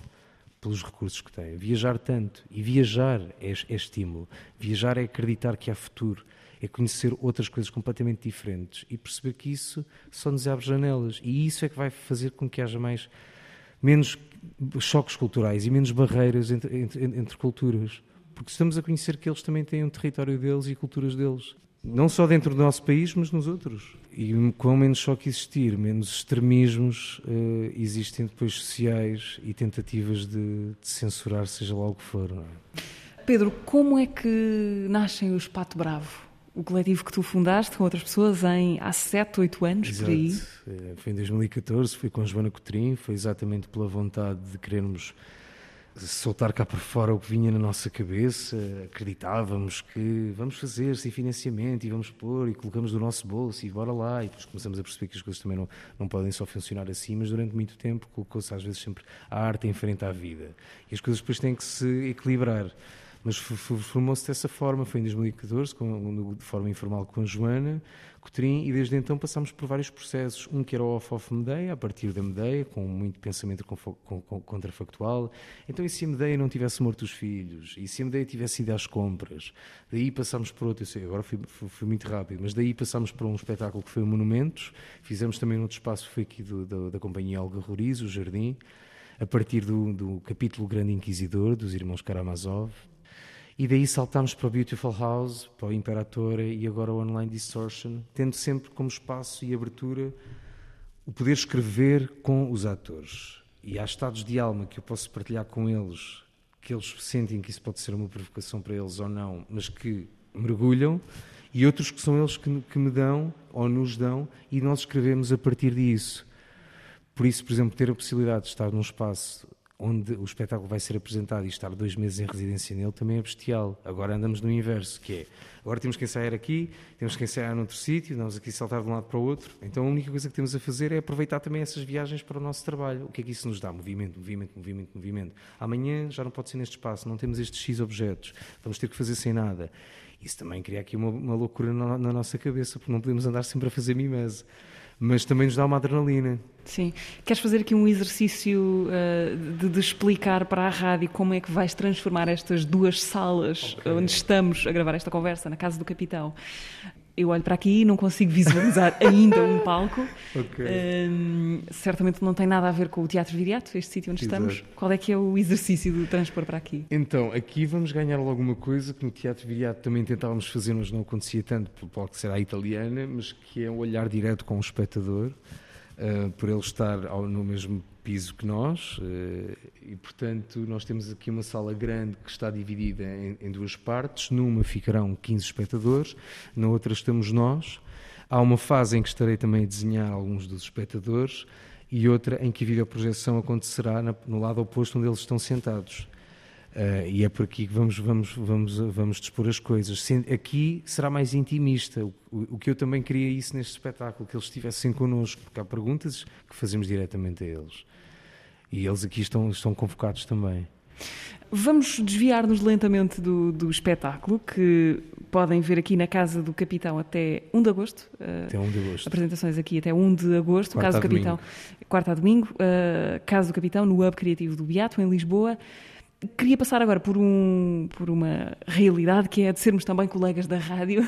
pelos recursos que tem, viajar tanto. E viajar é, é estímulo. Viajar é acreditar que há futuro, é conhecer outras coisas completamente diferentes e perceber que isso só nos abre janelas. E isso é que vai fazer com que haja mais menos choques culturais e menos barreiras entre, entre, entre culturas. Porque estamos a conhecer que eles também têm um território deles e culturas deles não só dentro do nosso país, mas nos outros. E com menos choque existir, menos extremismos uh, existem depois sociais e tentativas de, de, censurar, seja lá o que for. É? Pedro, como é que nascem os Pato Bravo? O coletivo que tu fundaste com outras pessoas em, há 7, 8 anos, Exato. por aí. É, Foi em 2014, foi com a Joana Cotrim, foi exatamente pela vontade de querermos soltar cá para fora o que vinha na nossa cabeça, acreditávamos que vamos fazer sem financiamento e vamos pôr e colocamos do nosso bolso e bora lá. E depois começamos a perceber que as coisas também não, não podem só funcionar assim, mas durante muito tempo colocou-se às vezes sempre a arte em frente à vida. E as coisas depois têm que se equilibrar. Mas formou-se dessa forma, foi em 2014, com, de forma informal com a Joana Cotrim, e desde então passámos por vários processos. Um que era o off-off Medeia, a partir da Medeia, com muito pensamento contrafactual. Então, e se a Medeia não tivesse morto os filhos? E se a Medeia tivesse ido às compras? Daí passámos por outro, eu sei, agora fui, muito rápido, mas daí passámos por um espetáculo que foi o Monumentos, fizemos também outro espaço que foi aqui do- do- da companhia Olga Roriz, o Jardim, a partir do, do capítulo Grande Inquisidor, dos irmãos Karamazov. E daí saltámos para o Beautiful House, para o Imperatora e agora o Online Distortion, tendo sempre como espaço e abertura o poder escrever com os atores. E há estados de alma que eu posso partilhar com eles, que eles sentem que isso pode ser uma provocação para eles ou não, mas que mergulham, e outros que são eles que, que me dão ou nos dão, e nós escrevemos a partir disso. Por isso, por exemplo, ter a possibilidade de estar num espaço onde o espetáculo vai ser apresentado e estar dois meses em residência nele também é bestial. Agora andamos no inverso, que é, agora temos que ensaiar aqui, temos que ensaiar noutro sítio, vamos aqui saltar de um lado para o outro. Então a única coisa que temos a fazer é aproveitar também essas viagens para o nosso trabalho. O que é que isso nos dá? Movimento, movimento, movimento, movimento. Amanhã já não pode ser neste espaço, não temos estes X objetos, vamos ter que fazer sem nada. Isso também cria aqui uma, uma loucura na, na nossa cabeça, porque não podemos andar sempre a fazer mimese. Mas também nos dá uma adrenalina. Sim. Queres fazer aqui um exercício uh, de, de explicar para a rádio como é que vais transformar estas duas salas Ok. onde estamos a gravar esta conversa, na casa do capitão? Eu olho para aqui e não consigo visualizar ainda um palco. Ok. Hum, certamente não tem nada a ver com o Teatro Viriato, este sítio onde estamos. Exato. Qual é que é o exercício de transpor para aqui? Então, aqui vamos ganhar logo uma coisa que no Teatro Viriato também tentávamos fazer, mas não acontecia tanto, pelo palco será a italiana, mas que é um olhar direto com o espectador, eh, por ele estar ao- no mesmo piso que nós, eh, e portanto nós temos aqui uma sala grande que está dividida em, em duas partes, numa ficarão 15 espectadores, na outra estamos nós. Há uma fase em que estarei também a desenhar alguns dos espectadores e outra em que a videoprojeção acontecerá no lado oposto onde eles estão sentados. Uh, e é por aqui que vamos, vamos, vamos, vamos dispor as coisas. Aqui será mais intimista, o, o- que eu também queria isso neste espetáculo, que eles estivessem connosco, porque há perguntas que fazemos diretamente a eles. E eles aqui estão, estão convocados também. Vamos desviar-nos lentamente do, do espetáculo, que podem ver aqui na Casa do Capitão até 1 de agosto. Uh, Até 1 de agosto. apresentações aqui até 1 de agosto, Quarta Casa a do Capitão, quarta a domingo, uh, Casa do Capitão no Hub Criativo do Beato, em Lisboa. Queria passar agora por, um, por uma realidade que é a de sermos também colegas da rádio,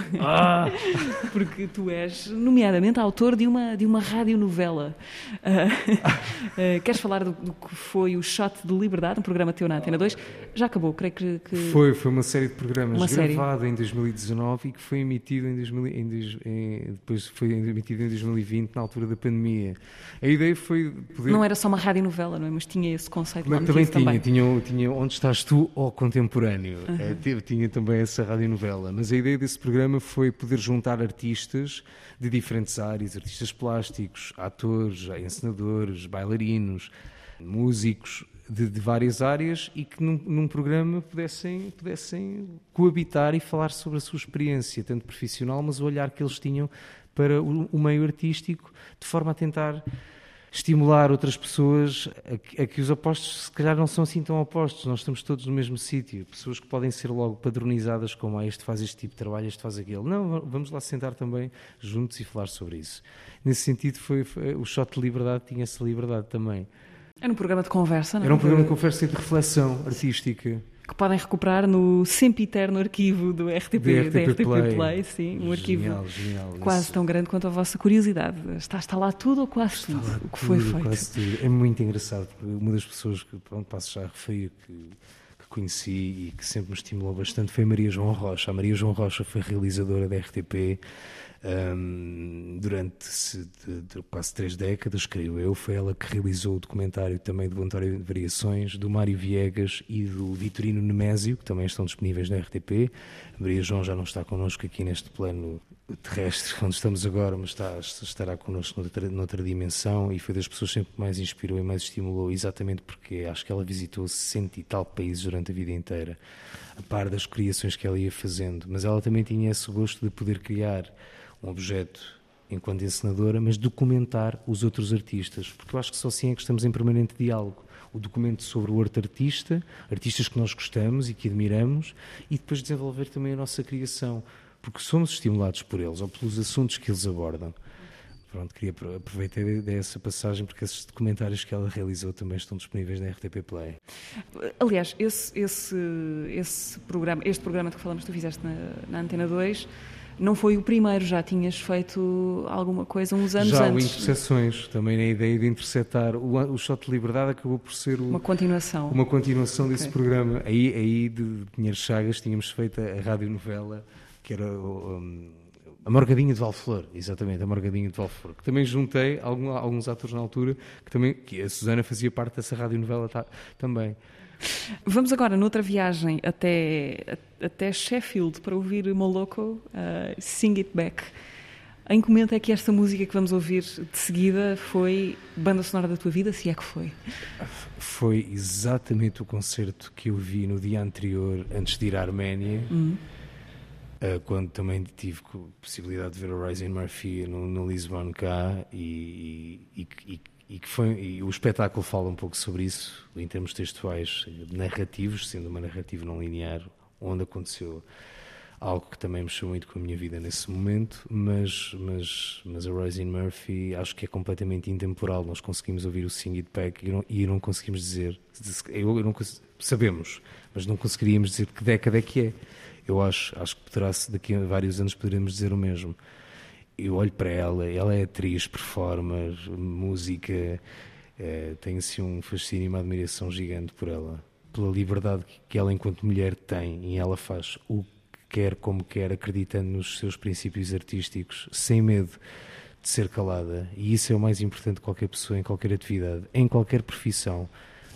porque tu és, nomeadamente, autor de uma, de uma radionovela. Uh, uh, queres falar do, do que foi o Shot de Liberdade, um programa teu na Antena 2? Já acabou, creio que. que... Foi, foi uma série de programas Uma série. gravada em 2019 e que foi emitido em, 2000, em, em- depois foi emitido em 2020 na altura da pandemia. A ideia foi poder Não era só uma radionovela, não é? Mas tinha esse conceito Mas também tinha, também. tinha, tinha Onde Estás Tu ao Contemporâneo. Eh, teve- tinha também essa radionovela. Mas a ideia desse programa foi poder juntar artistas de diferentes áreas, artistas plásticos, atores, encenadores, bailarinos, músicos de, de várias áreas e que num, num programa pudessem, pudessem coabitar e falar sobre a sua experiência, tanto profissional, mas o olhar que eles tinham para o, o meio artístico, de forma a tentar estimular outras pessoas a que, os opostos se calhar não são assim tão opostos, nós estamos todos no mesmo sítio, pessoas que podem ser logo padronizadas como ah, este faz este tipo de trabalho, este faz aquele. Não, vamos lá sentar também juntos e falar sobre isso. Nesse sentido, foi, foi- o shot de liberdade tinha essa liberdade também. Era um programa de conversa, não é? Era um programa de conversa e de reflexão artística. Que podem recuperar no sempiterno arquivo do RTP, Do da RTP RTP Play. Play. sim, um arquivo Genial, quase Isso- tão grande quanto a vossa curiosidade. Está, está lá tudo ou quase tudo Lá o que foi tudo, feito? quase tudo. É muito engraçado. Uma das pessoas que pronto, passo já a referir que, que conheci e que sempre me estimulou bastante foi a Maria João Rocha. A Maria João Rocha foi realizadora da RTP um, durante de, de quase três décadas, creio eu. Foi ela que realizou o documentário também Voluntário de Variações, do Mário Viegas e do Vitorino Nemésio, que também estão disponíveis na RTP. Maria João já não está connosco aqui neste plano terrestre onde estamos agora, mas está, estará connosco noutra, noutra dimensão e foi das pessoas que sempre mais inspirou e mais estimulou, exatamente porque acho que ela visitou 60 e tal países durante a vida inteira, a par das criações que ela ia fazendo, mas ela também tinha esse gosto de poder criar um objeto enquanto encenadora, mas documentar os outros artistas, porque eu acho que só assim é que estamos em permanente diálogo. O documento sobre o outro artista, artistas que nós gostamos e que admiramos, e depois desenvolver também a nossa criação, porque somos estimulados por eles ou pelos assuntos que eles abordam. Pronto, queria aproveitar dessa passagem porque esses documentários que ela realizou também estão disponíveis na RTP Play. Aliás, esse, esse, esse programa, este programa de que falamos, tu fizeste na, na Antena 2, não foi o primeiro, já tinhas feito alguma coisa uns anos já, antes. Já, Interseções, também na ideia de interceptar. O, o Shot de Liberdade acabou por ser o, uma continuação. Uma continuação okay. desse programa. Aí, aí de Pinheiro Chagas, tínhamos feito a radionovela, que era um, a Morgadinha de Valflor, exatamente, a Morgadinha de Valflor, que também juntei algum, alguns atores na altura, que também que a Susana fazia parte dessa radionovela tá, também. Vamos agora noutra viagem até, até Sheffield para ouvir Moloko, uh, Sing It Back. Em que momento é que esta música que vamos ouvir de seguida foi banda sonora da tua vida, se é que foi? Foi exatamente o concerto que eu vi no dia anterior, antes de ir à Arménia, uhum. Uh, quando também tive a possibilidade de ver o Rising Murphy no, no Lisbon cá e, e, e, e que foi e o espetáculo fala um pouco sobre isso em termos textuais narrativos sendo uma narrativa não linear onde aconteceu algo que também mexeu muito com a minha vida nesse momento mas mas mas a Rising Murphy acho que é completamente intemporal. Nós conseguimos ouvir o Sing It Back e não, e não conseguimos dizer eu, eu não sabemos mas não conseguiríamos dizer que década é que é eu acho acho que poderá daqui a vários anos poderemos dizer o mesmo eu olho para ela, ela é atriz, performer, música, é, assim um fascínio e uma admiração gigante por ela, pela liberdade que ela enquanto mulher tem e ela faz o que quer, como quer, acreditando nos seus princípios artísticos, sem medo de ser calada. E isso é o mais importante de qualquer pessoa, em qualquer atividade, em qualquer profissão.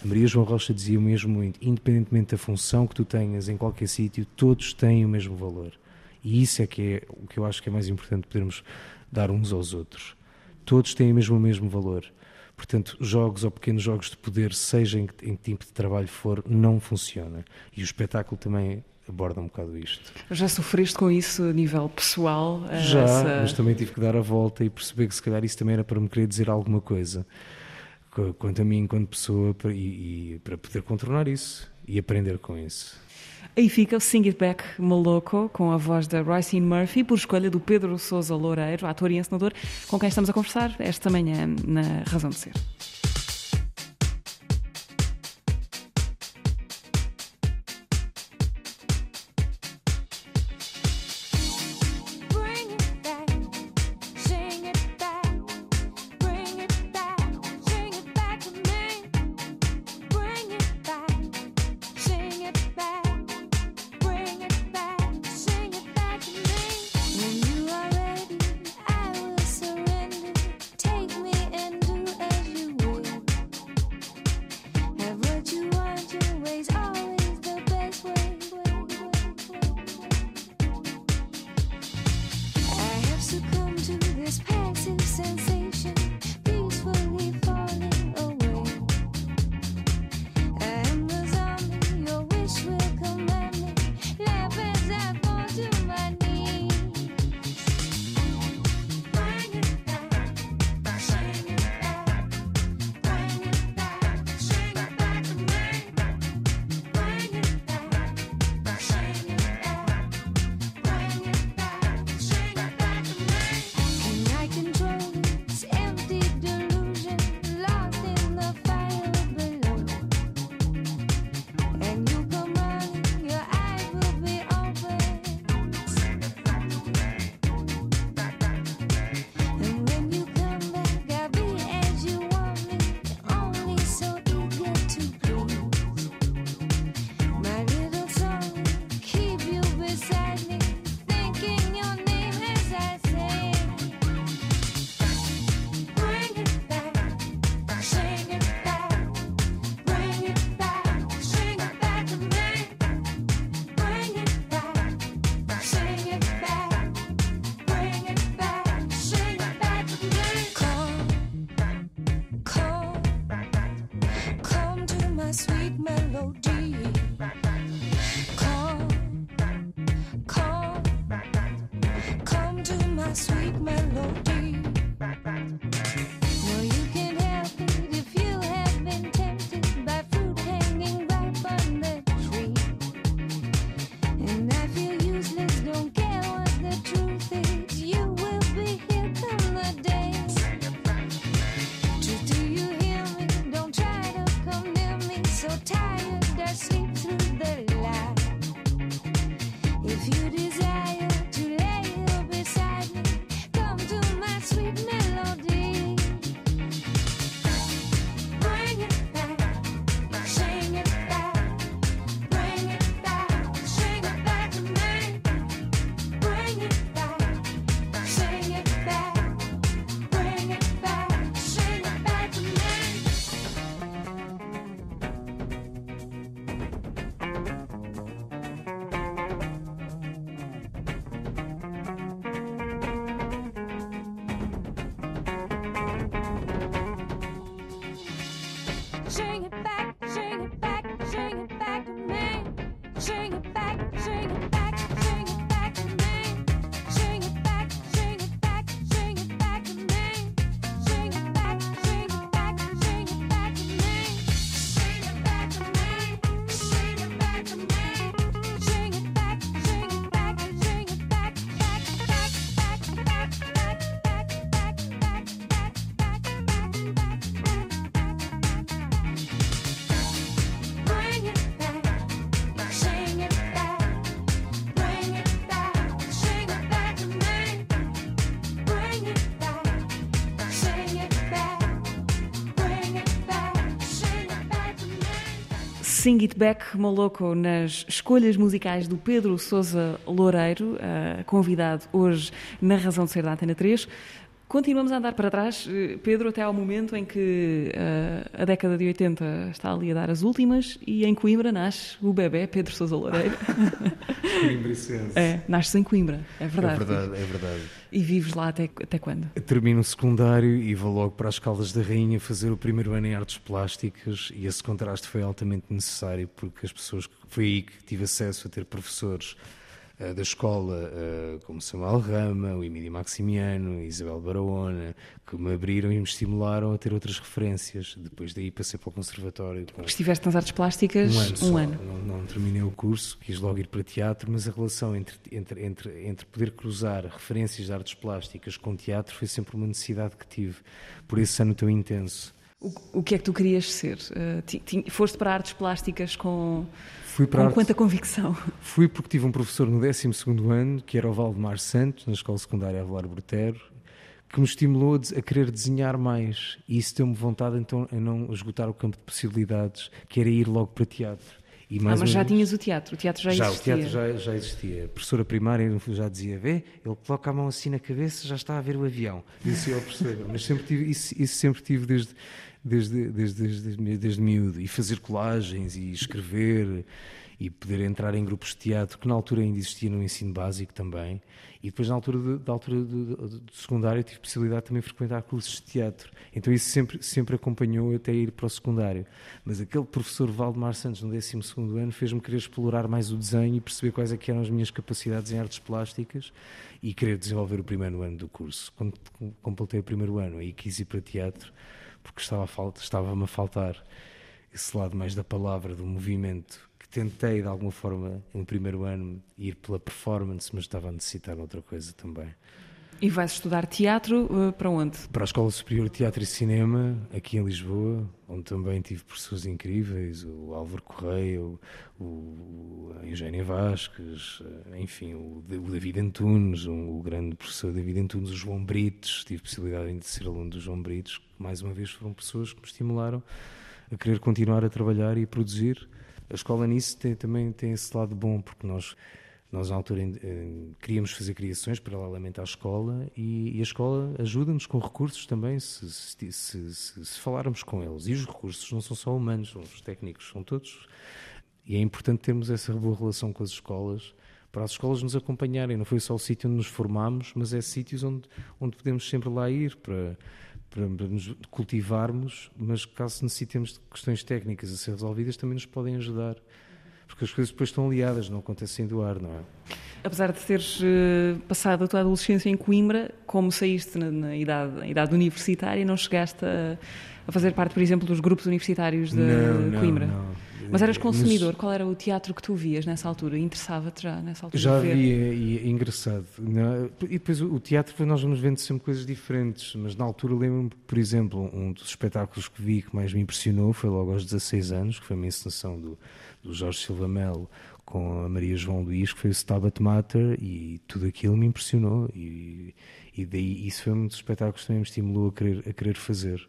A Maria João Rocha dizia o mesmo muito, independentemente da função que tu tenhas em qualquer sítio, todos têm o mesmo valor. E isso é que é o que eu acho que é mais importante podermos dar uns aos outros. Todos têm mesmo o mesmo valor. Portanto, jogos ou pequenos jogos de poder, seja em que, em que tipo de trabalho for, não funciona. E o espetáculo também aborda um bocado isto. Já sofreste com isso a nível pessoal? Já, essa... mas também tive que dar a volta e perceber que se calhar isso também era para me querer dizer alguma coisa. Quanto a mim, enquanto pessoa, e, e para poder contornar isso e aprender com isso. Aí fica o Sing It Back Maloco, com a voz da Ricine Murphy, por escolha do Pedro Sousa Loureiro, ator e encenador, com quem estamos a conversar esta manhã na Razão de Ser. Sing It Back Moloco nas escolhas musicais do Pedro Sousa Loureiro, eh, convidado hoje na Razão de Ser da Antena 3. Continuamos a andar para trás, eh, Pedro, até ao momento em que eh, a década de 80 está ali a dar as últimas e em Coimbra nasce o bebê Pedro Sousa Loureiro. É, nasces em Coimbra, é verdade. É verdade, é verdade. E vives lá até, até quando? Termino o secundário e vou logo para as Caldas da Rainha fazer o primeiro ano em artes plásticas e esse contraste foi altamente necessário porque as pessoas foi aí que tive acesso a ter professores da escola eh, como Samuel Rama, o Emílio Maximiano, Isabel Barahona, que me abriram e me estimularam a ter outras referências. Depois daí passei para o conservatório com Estiveste nas artes plásticas um ano. só. um ano. Não, não terminei o curso, quis logo ir para teatro, mas a relação entre, entre, entre, entre poder cruzar referências de artes plásticas com teatro foi sempre uma necessidade que tive. Por esse ano tão intenso. O, o que é que tu querias ser? Eh, ti- ti- foste para artes plásticas com, Fui para com arte- quanta convicção? Fui porque tive um professor no 12 ano, que era o Valdemar Santos, na Escola Secundária Avelar Brotero, que me estimulou a, querer desenhar mais. E isso deu-me vontade então a não esgotar o campo de possibilidades, que era ir logo para teatro. E Ah, mais mas uma já tinhas o teatro, o teatro já, já, o existia. teatro já, já existia. A professora primária já dizia: vê, ele coloca a mão assim na cabeça, já está a ver o avião. Disse eu ao professor. Mas sempre tive, isso, isso sempre tive desde, desde, desde, desde, desde miúdo. E fazer colagens e escrever e poder entrar em grupos de teatro, que na altura ainda existia no ensino básico também. E depois, na altura, de, da altura do, do- do secundário, tive possibilidade também de frequentar cursos de teatro. Então isso sempre, sempre acompanhou até ir para o secundário. Mas aquele professor Valdemar Santos, no 12 ano, fez-me querer explorar mais o desenho e perceber quais é eram as minhas capacidades em artes plásticas e querer desenvolver o primeiro ano do curso. Quando completei o primeiro ano, aí quis ir para teatro, porque estava a falta- estava-me a faltar esse lado mais da palavra, do movimento, que tentei de alguma forma no primeiro ano ir pela performance, mas estava a necessitar outra coisa também. E vais estudar teatro eh, para onde? Para a Escola Superior de Teatro e Cinema, aqui em Lisboa, onde também tive professores incríveis, o Álvaro Correia, o, o, a Eugénia Vasques, eh, enfim, o, o David Antunes, um- o grande professor David Antunes, o João Brites, tive possibilidade de ser aluno do João Brites, que mais uma vez foram pessoas que me estimularam a querer continuar a trabalhar e a produzir. A escola nisso tem, também tem esse lado bom, porque nós nós, na altura, eh, queríamos fazer criações paralelamente à escola e, a escola ajuda-nos com recursos também, se, se, se, se- falarmos com eles. E os recursos não são só humanos, são os técnicos, são todos. E é importante termos essa boa relação com as escolas, para as escolas nos acompanharem. Não foi só o sítio onde nos formámos, mas é sítios onde, onde podemos sempre lá ir para, para nos cultivarmos, mas caso necessitemos de questões técnicas a ser resolvidas, também nos podem ajudar. Porque as coisas depois estão aliadas, não acontecem do ar, não é? Apesar de teres eh, passado a tua adolescência em Coimbra, como saíste na, na idade, na idade universitária, não chegaste a, a fazer parte, por exemplo, dos grupos universitários de não, não, Coimbra? não. Mas eras consumidor, qual era o teatro que tu vias nessa altura? Interessava-te já nessa altura? Já havia, e é engraçado. não é? E depois o teatro, nós vamos vendo sempre coisas diferentes, mas na altura lembro-me, por exemplo, um dos espetáculos que vi que mais me impressionou foi logo aos 16 anos, que foi uma encenação do, do Jorge Silva Melo com a Maria João Luís, que foi o Stabat Mater, e tudo aquilo me impressionou. E, e daí isso foi um dos espetáculos que também me estimulou a querer, a querer fazer.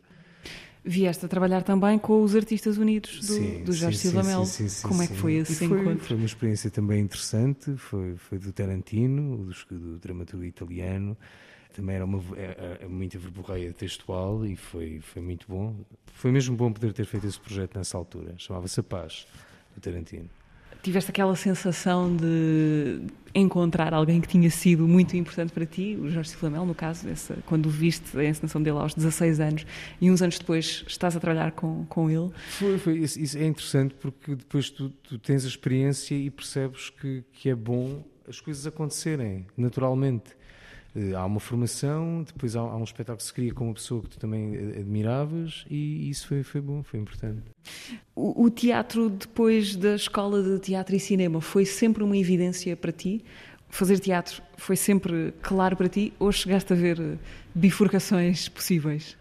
Vieste a trabalhar também com os Artistas Unidos do, Sim, do Jorge sim, Silva sim, Melo. sim, sim, Como é sim. que foi esse foi, encontro? Foi uma experiência também interessante, foi, foi do Tarantino, do, do dramaturgo italiano. Também era uma é- é muita verborreia textual e foi, foi muito bom. Foi mesmo bom poder ter feito esse projeto nessa altura. Chamava-se A Paz, do Tarantino. Tiveste aquela sensação de encontrar alguém que tinha sido muito importante para ti, o Jorge Silva Melo, no caso, essa, quando viste a encenação dele aos 16 anos e uns anos depois estás a trabalhar com, com ele. Foi, foi, isso, isso é interessante porque depois tu, tu tens a experiência e percebes que, que é bom as coisas acontecerem naturalmente. Eh, Há uma formação, depois há, há um espetáculo que se cria com uma pessoa que tu também admiravas e isso foi, foi bom, foi importante. O, o teatro, depois da escola de teatro e cinema, foi sempre uma evidência para ti? Fazer teatro foi sempre claro para ti ou chegaste a ver eh, bifurcações possíveis?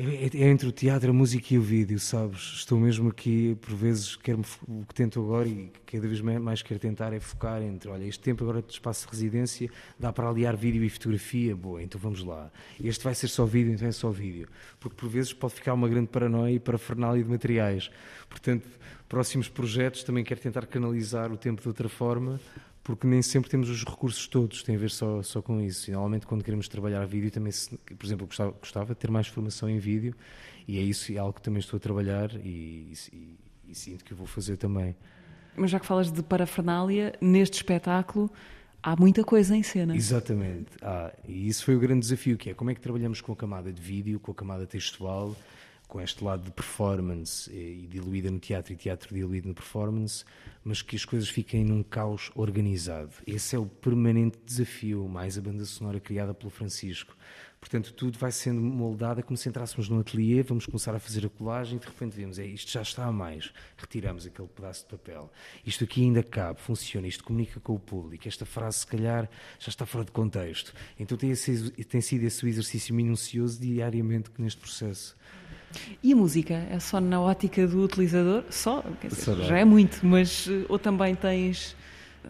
É, é- é entre o teatro, a música e o vídeo, sabes? Estou mesmo aqui, por vezes, quero o que tento agora e cada vez mais quero tentar é focar entre, olha, este tempo agora de espaço de residência dá para aliar vídeo e fotografia, boa, então vamos lá. Este vai ser só vídeo, então é só vídeo. Porque por vezes pode ficar uma grande paranoia e parafernália de materiais. Portanto, próximos projetos também quero tentar canalizar o tempo de outra forma, porque nem sempre temos os recursos todos, tem a ver só, só com isso. E, normalmente, quando queremos trabalhar vídeo, também, se- por exemplo, gostava, gostava de ter mais formação em vídeo, e é isso é algo que também estou a trabalhar e, e- e sinto que vou fazer também. Mas já que falas de parafernália, neste espetáculo há muita coisa em cena. Exatamente. Ah, e isso foi o grande desafio, que é como é que trabalhamos com a camada de vídeo, com a camada textual, com este lado de performance e diluída no teatro e teatro diluído no performance, mas que as coisas fiquem num caos organizado. Esse é o permanente desafio, mais a banda sonora criada pelo Francisco. Portanto, tudo vai sendo moldado, é como se entrássemos num ateliê, vamos começar a fazer a colagem e de repente vemos, é, isto já está a mais, retiramos aquele pedaço de papel. Isto aqui ainda cabe, funciona, isto comunica com o público, esta frase se calhar já está fora de contexto. Então tem, esse- tem sido esse o exercício minucioso diariamente neste processo. E a música? É só na ótica do utilizador? Só? Dizer, já é muito, mas eh, ou também tens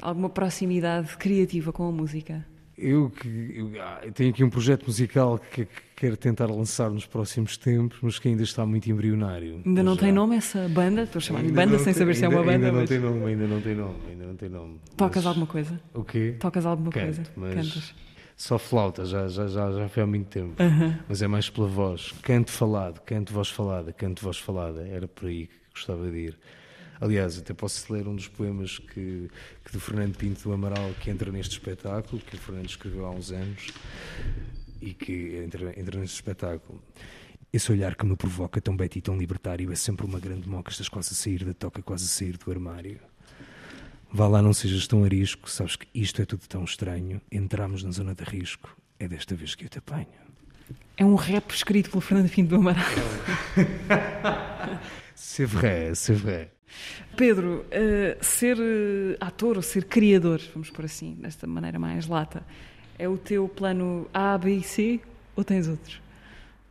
alguma proximidade criativa com a música? Eu, eu, ah, eu tenho aqui um projeto musical que, que quero tentar lançar nos próximos tempos, mas que ainda está muito embrionário. Ainda não Já. tem nome essa banda? Estou a chamar de Ainda banda sem tem- saber se é ainda- uma banda, Ainda não mas tem nome, ainda não tem nome, ainda não tem nome. tocas Mas- alguma coisa? O quê? Tocas alguma Canto, coisa? mas Cantas? Só flauta, já, já, já, já foi há muito tempo. Mas é mais pela voz. Canto falado, canto voz falada, canto voz falada. Era por aí que gostava de ir. Aliás, até posso ler um dos poemas que, que do Fernando Pinto do Amaral que entra neste espetáculo, que o Fernando escreveu há uns anos e que entra, entra neste espetáculo. Esse olhar que me provoca tão beto e tão libertário é sempre uma grande moca, estás quase a sair da toca, quase a sair do armário. Vá lá, não sejas tão arisco, sabes que isto é tudo tão estranho. Entramos na zona de risco, é desta vez que eu te apanho. É um rap escrito pelo Fernando Pinto do Amaral. C'est vrai, c'est vrai. Pedro, eh, ser eh, ator ou ser criador, vamos por assim, desta maneira mais lata, é o teu plano A, B e C ou tens outros?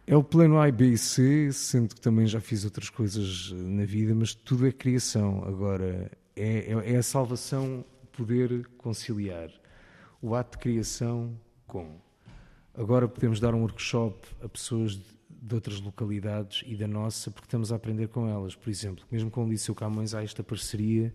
É o plano A, B e C, sendo que também já fiz outras coisas eh, na vida, mas tudo é criação. Agora, é, é, é a salvação poder conciliar o ato de criação com. Agora podemos dar um workshop a pessoas de, de outras localidades e da nossa, porque estamos a aprender com elas. Por exemplo, mesmo com o Liceu Camões há esta parceria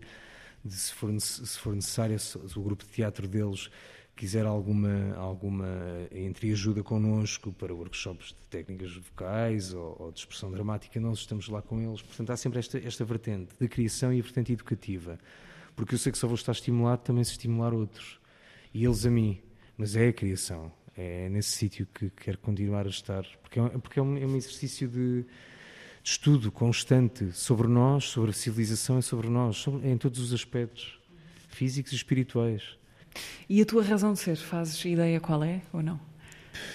de se for, se for necessário, se o grupo de teatro deles quiser alguma, alguma entreajuda connosco para workshops de técnicas vocais ou, ou de expressão dramática, nós estamos lá com eles. Portanto, há sempre esta, esta vertente de criação e a vertente educativa. Porque eu sei que só vou estar estimulado também se estimular outros. E eles a mim. Mas é a criação. É nesse sítio que quero continuar a estar, porque é porque é um, é um exercício de, de estudo constante sobre nós, sobre a civilização e sobre nós, sobre- em todos os aspectos físicos e espirituais. E a tua razão de ser, fazes ideia qual é ou não?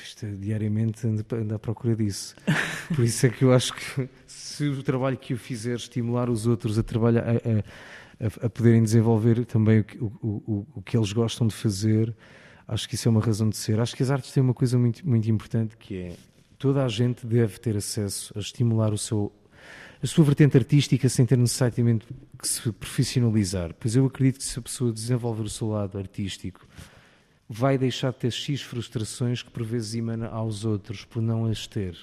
Isto é, diariamente ando, ando à procura disso. Por isso é que eu acho que se o trabalho que eu fizer estimular os outros a trabalhar, a, a- a- poderem desenvolver também o, o- o- o que eles gostam de fazer, acho que isso é uma razão de ser. Acho que as artes têm uma coisa muito, muito importante que é toda a gente deve ter acesso a estimular o seu, a sua vertente artística sem ter necessariamente que se profissionalizar. Pois eu acredito que se a pessoa desenvolver o seu lado artístico vai deixar de ter X frustrações que por vezes emana aos outros por não as ter.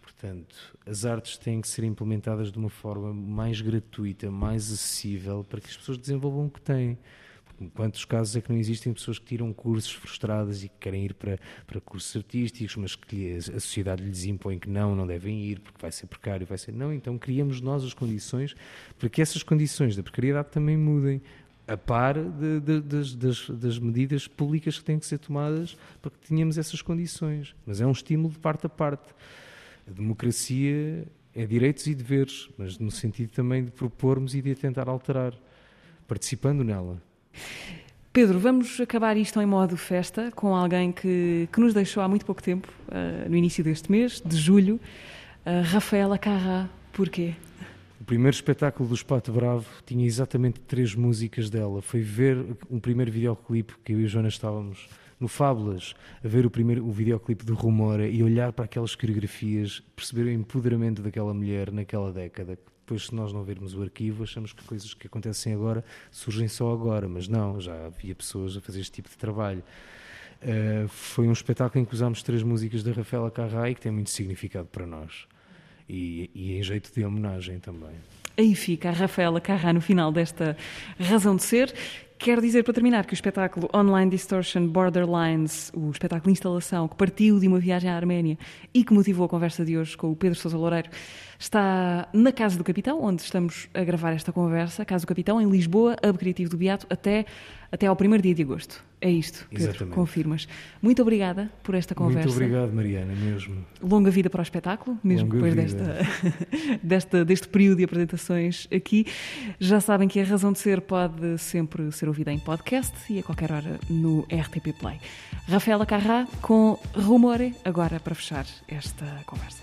Portanto, as artes têm que ser implementadas de uma forma mais gratuita, mais acessível, para que as pessoas desenvolvam o que têm. Quantos casos é que não existem pessoas que tiram cursos frustradas e que querem ir para, para cursos artísticos, mas que a sociedade lhes impõe que não, não devem ir, porque vai ser precário, vai ser. Não, então criamos nós as condições para que essas condições da precariedade também mudem a par de- de- das, das- das medidas públicas que têm que ser tomadas para que tenhamos essas condições. Mas é um estímulo de parte a parte. A democracia é direitos e deveres, mas no sentido também de propormos e de a tentar alterar, participando nela. Pedro, vamos acabar isto em modo festa com alguém que, que nos deixou há muito pouco tempo, ah, no início deste mês, de julho, a Rafaela Carrá. Porquê? O primeiro espetáculo do Espato Bravo tinha exatamente três músicas dela. Foi ver um primeiro videoclipe que eu e a Joana estávamos no Fábulas, a ver o primeiro o videoclipe do Rumora e olhar para aquelas coreografias, perceber o empoderamento daquela mulher naquela década. Depois, se nós não vermos o arquivo, achamos que coisas que acontecem agora surgem só agora, mas não, já havia pessoas a fazer este tipo de trabalho. Uh, foi um espetáculo em que usámos três músicas da Rafaela Carrá e que tem muito significado para nós. E, e em jeito de homenagem também. Aí fica a Rafaela Carrá no final desta razão de ser. Quero dizer para terminar que o espetáculo Online Distortion Borderlines, o espetáculo de instalação que partiu de uma viagem à Arménia e que motivou a conversa de hoje com o Pedro Sousa Loureiro, está na Casa do Capitão, onde estamos a gravar esta conversa. Casa do Capitão, em Lisboa, Hub Criativo do Beato, até, até ao primeiro dia de agosto. É isto, Pedro, Exatamente. confirmas. Muito obrigada por esta conversa. Muito obrigado, Mariana, mesmo. Longa vida para o espetáculo, mesmo Longa depois desta, desta, deste período de apresentações aqui. Já sabem que a razão de ser pode sempre ser ouvida em podcast e a qualquer hora no RTP Play. Rafaela Carrá com Rumore, agora para fechar esta conversa.